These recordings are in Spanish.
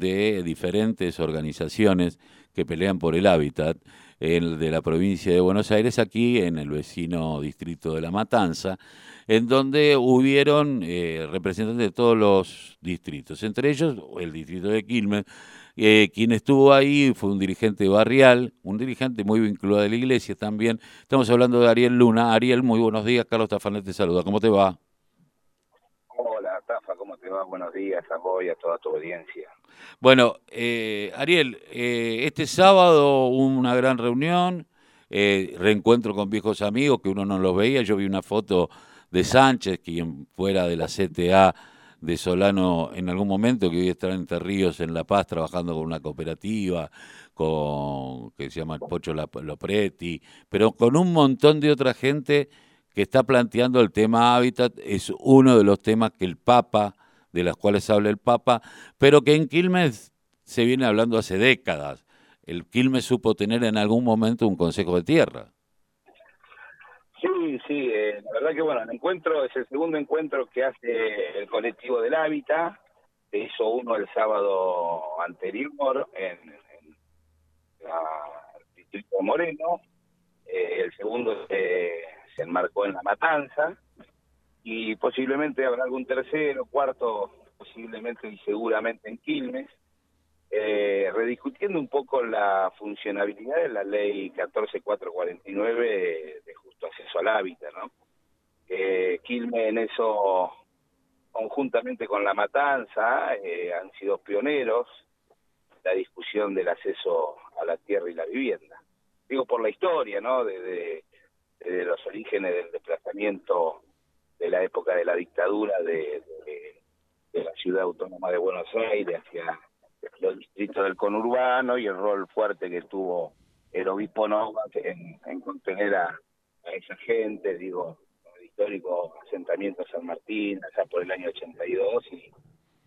de diferentes organizaciones que pelean por el hábitat el de la provincia de Buenos Aires, aquí en el vecino distrito de La Matanza, en donde hubieron eh, representantes de todos los distritos, entre ellos el distrito de Quilmes, eh, quien estuvo ahí fue un dirigente barrial, un dirigente muy vinculado a la iglesia también. Estamos hablando de Ariel Luna. Ariel, muy buenos días. Carlos Tafanet te saluda. ¿Cómo te va? Hola, Tafa, ¿cómo te va? Buenos días a vos y a toda tu audiencia. Bueno, eh, Ariel, eh, este sábado una gran reunión, eh, reencuentro con viejos amigos que uno no los veía. Yo vi una foto de Sánchez, quien fuera de la CTA de Solano en algún momento, que hoy está en Terríos, en La Paz, trabajando con una cooperativa, con que se llama Pocho Lopretti, pero con un montón de otra gente que está planteando el tema hábitat, es uno de los temas que el Papa, de los cuales habla el Papa, pero que en Quilmes se viene hablando hace décadas. El Quilmes supo tener en algún momento un consejo de tierra. Sí, sí, eh, la verdad que bueno, el encuentro es el segundo encuentro que hace el colectivo del Hábitat, se hizo uno el sábado anterior en, el distrito Moreno, eh, el segundo se, se enmarcó en La Matanza, y posiblemente habrá algún tercero, cuarto, posiblemente y seguramente en Quilmes, eh, rediscutiendo un poco la funcionabilidad de la ley 14449 de justo acceso al hábitat, ¿no? Eh, Quilmes en eso, conjuntamente con La Matanza, eh, han sido pioneros la discusión del acceso a la tierra y la vivienda. Digo por la historia, ¿no? Desde de, los orígenes del desplazamiento de la época de la dictadura de, la ciudad autónoma de Buenos Aires hacia los distritos del conurbano y el rol fuerte que tuvo el obispo Nova en, contener a, esa gente, digo, el histórico asentamiento San Martín, allá por el año 82 y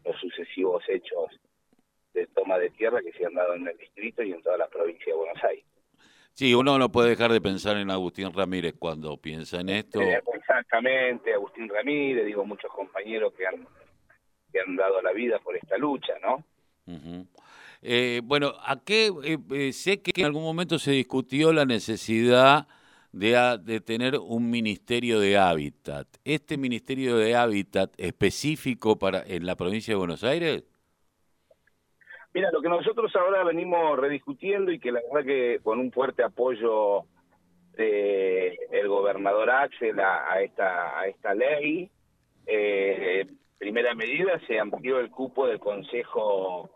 los sucesivos hechos de toma de tierra que se han dado en el distrito y en toda la provincia de Buenos Aires. Sí, uno no puede dejar de pensar en Agustín Ramírez cuando piensa en esto. Eh, exactamente, Agustín Ramírez, digo, muchos compañeros que han, que han dado la vida por esta lucha, ¿no? eh, bueno, ¿a qué? Eh, eh, sé que en algún momento se discutió la necesidad de, de tener un ministerio de hábitat. ¿Este ministerio de hábitat específico para en la provincia de Buenos Aires? Mira, lo que nosotros ahora venimos rediscutiendo y que la verdad que con un fuerte apoyo de el gobernador Axel a, esta a esta ley, eh, primera medida se amplió el cupo del Consejo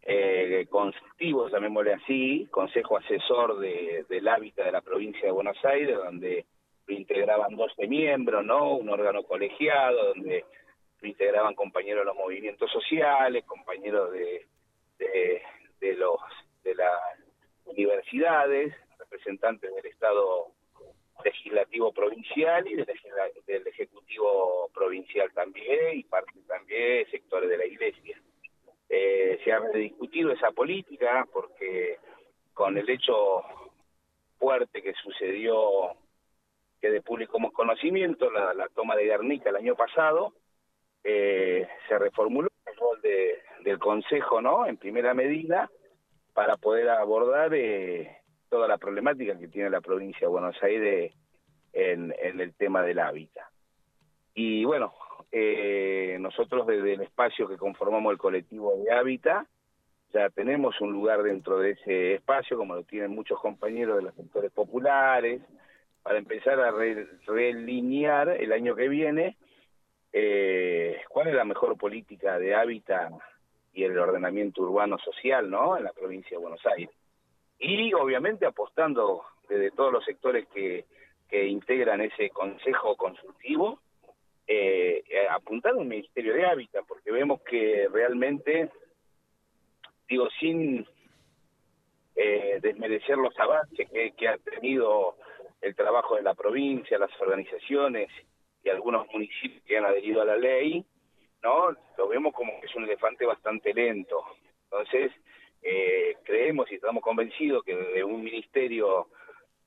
eh, Consultivo, llamémosle así, Consejo Asesor de, del Hábitat de la provincia de Buenos Aires, donde integraban 12 miembros, ¿no? Un órgano colegiado, donde integraban compañeros de los movimientos sociales, compañeros de de, los de las universidades, representantes del Estado legislativo provincial y del, del ejecutivo provincial también y parte también sectores de la iglesia. Eh, se ha rediscutido esa política porque con el hecho fuerte que sucedió que de público conocimiento, la, la toma de Guernica el año pasado, eh, se reformuló de, del Consejo, ¿no? En primera medida, para poder abordar eh, toda la problemática que tiene la provincia de Buenos Aires en, el tema del hábitat. Y bueno, eh, nosotros desde el espacio que conformamos el colectivo de hábitat, ya tenemos un lugar dentro de ese espacio, como lo tienen muchos compañeros de los sectores populares, para empezar a relinear el año que viene eh, cuál es la mejor política de hábitat y el ordenamiento urbano social, ¿no? En la provincia de Buenos Aires. Y obviamente apostando desde todos los sectores que, que integran ese consejo consultivo, eh, apuntar a un ministerio de hábitat, porque vemos que realmente, digo, sin eh, desmerecer los avances que, que ha tenido el trabajo de la provincia, las organizaciones y algunos municipios que han adherido a la ley, ¿no? Lo vemos como que es un elefante bastante lento. Entonces, eh, creemos y estamos convencidos que desde un ministerio,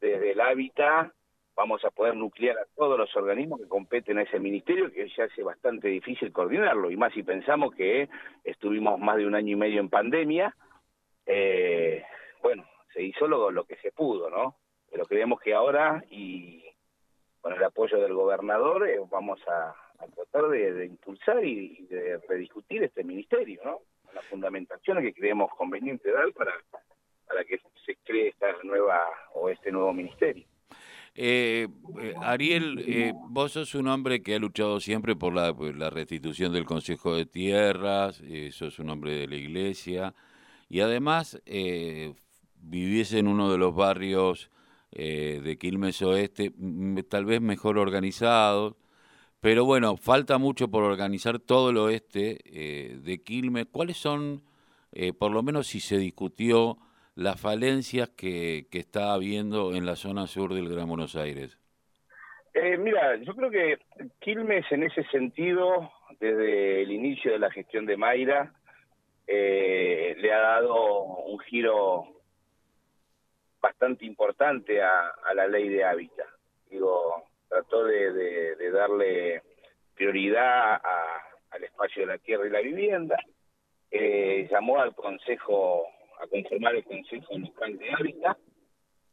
desde el hábitat, vamos a poder nuclear a todos los organismos que competen a ese ministerio, que ya hace bastante difícil coordinarlo, y más si pensamos que estuvimos más de un año y medio en pandemia, eh, bueno, se hizo lo, lo que se pudo, ¿no? Pero creemos que ahora, y con el apoyo del gobernador, eh, vamos a, tratar de, impulsar y, de rediscutir este ministerio, ¿no? Las fundamentaciones que creemos conveniente dar para, para que se cree esta nueva o este nuevo ministerio. Eh, eh, Ariel, eh, vos sos un hombre que ha luchado siempre por la, restitución del Consejo de Tierras, sos un hombre de la Iglesia y además vivís en uno de los barrios de Quilmes Oeste, tal vez mejor organizado, pero bueno, falta mucho por organizar todo el oeste de Quilmes. ¿Cuáles son, por lo menos si se discutió, las falencias que, que está habiendo en la zona sur del Gran Buenos Aires? Eh, mira, yo creo que Quilmes en ese sentido, desde el inicio de la gestión de Mayra, eh, le ha dado un giro bastante importante a, la ley de hábitat. Trató de, darle prioridad al espacio de la tierra y la vivienda, eh, llamó al Consejo a conformar el Consejo Local de Hábitat,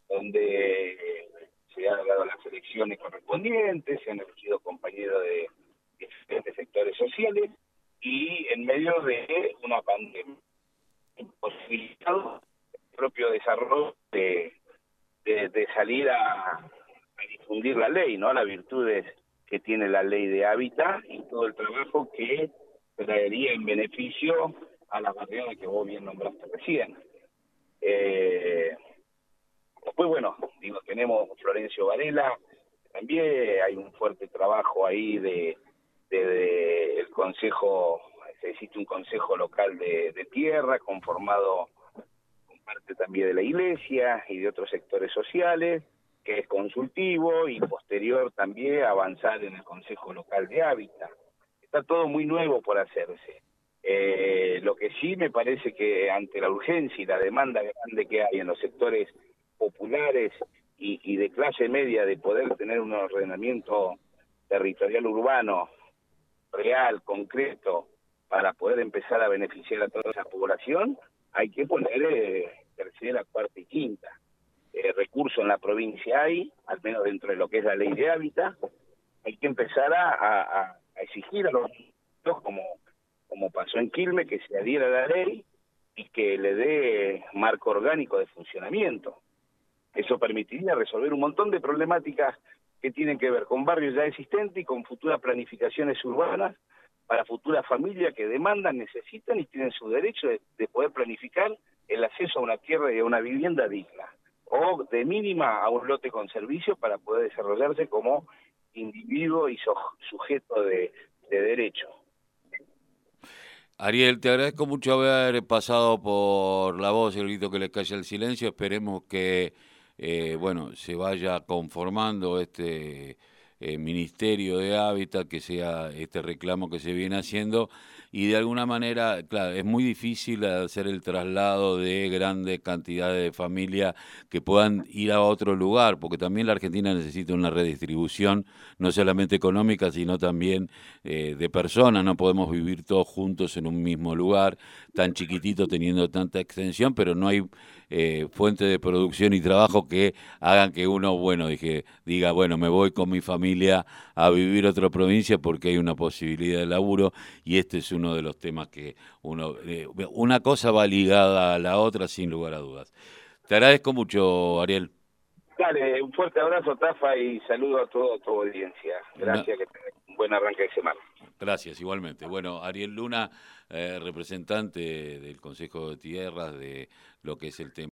donde se han dado las elecciones correspondientes, se han elegido compañeros de diferentes sectores sociales y en medio de una pandemia imposibilitado el propio desarrollo de, de, salir a, a, difundir la ley, ¿no? Las virtudes que tiene la ley de hábitat y todo el trabajo que traería en beneficio a las barriadas que vos bien nombraste recién. Eh, después, bueno, digo, tenemos Florencio Varela, también hay un fuerte trabajo ahí de, el consejo, existe un consejo local de, de tierra conformado con parte también de la iglesia y de otros sectores sociales, que es consultivo y posterior también avanzar en el consejo local de hábitat. Está todo muy nuevo por hacerse. Eh, lo que sí me parece que ante la urgencia y la demanda grande que hay en los sectores populares y, de clase media de poder tener un ordenamiento territorial urbano real, concreto, para poder empezar a beneficiar a toda esa población, hay que poner eh, tercera, cuarta y quinta. Eh, recursos en la provincia hay, al menos dentro de lo que es la ley de hábitat, hay que empezar a, exigir a los como como pasó en Quilme, que se adhiera a la ley y que le dé marco orgánico de funcionamiento. Eso permitiría resolver un montón de problemáticas que tienen que ver con barrios ya existentes y con futuras planificaciones urbanas para futuras familias que demandan, necesitan y tienen su derecho de, poder planificar el acceso a una tierra y a una vivienda digna, o de mínima a un lote con servicio para poder desarrollarse como individuo y sujeto de derecho. Ariel, te agradezco mucho haber pasado por la voz el grito que le calla el silencio. Esperemos que eh, bueno se vaya conformando este eh, Ministerio de Hábitat, que sea este reclamo que se viene haciendo. Y de alguna manera, claro, es muy difícil hacer el traslado de grandes cantidades de familias que puedan ir a otro lugar, porque también la Argentina necesita una redistribución, no solamente económica, sino también eh, de personas, no podemos vivir todos juntos en un mismo lugar, tan chiquitito teniendo tanta extensión, pero no hay eh, fuente de producción y trabajo que hagan que uno, bueno, dije, diga, bueno, me voy con mi familia a vivir otra provincia porque hay una posibilidad de laburo y este es uno de los temas que uno, eh, una cosa va ligada a la otra sin lugar a dudas. Te agradezco mucho, Ariel. Dale, un fuerte abrazo, Tafa, y saludo a toda tu audiencia. Gracias, que tengas un buen arranque de semana. Gracias, igualmente. Bueno, Ariel Luna, eh, representante del Consejo de Tierras de lo que es el tema.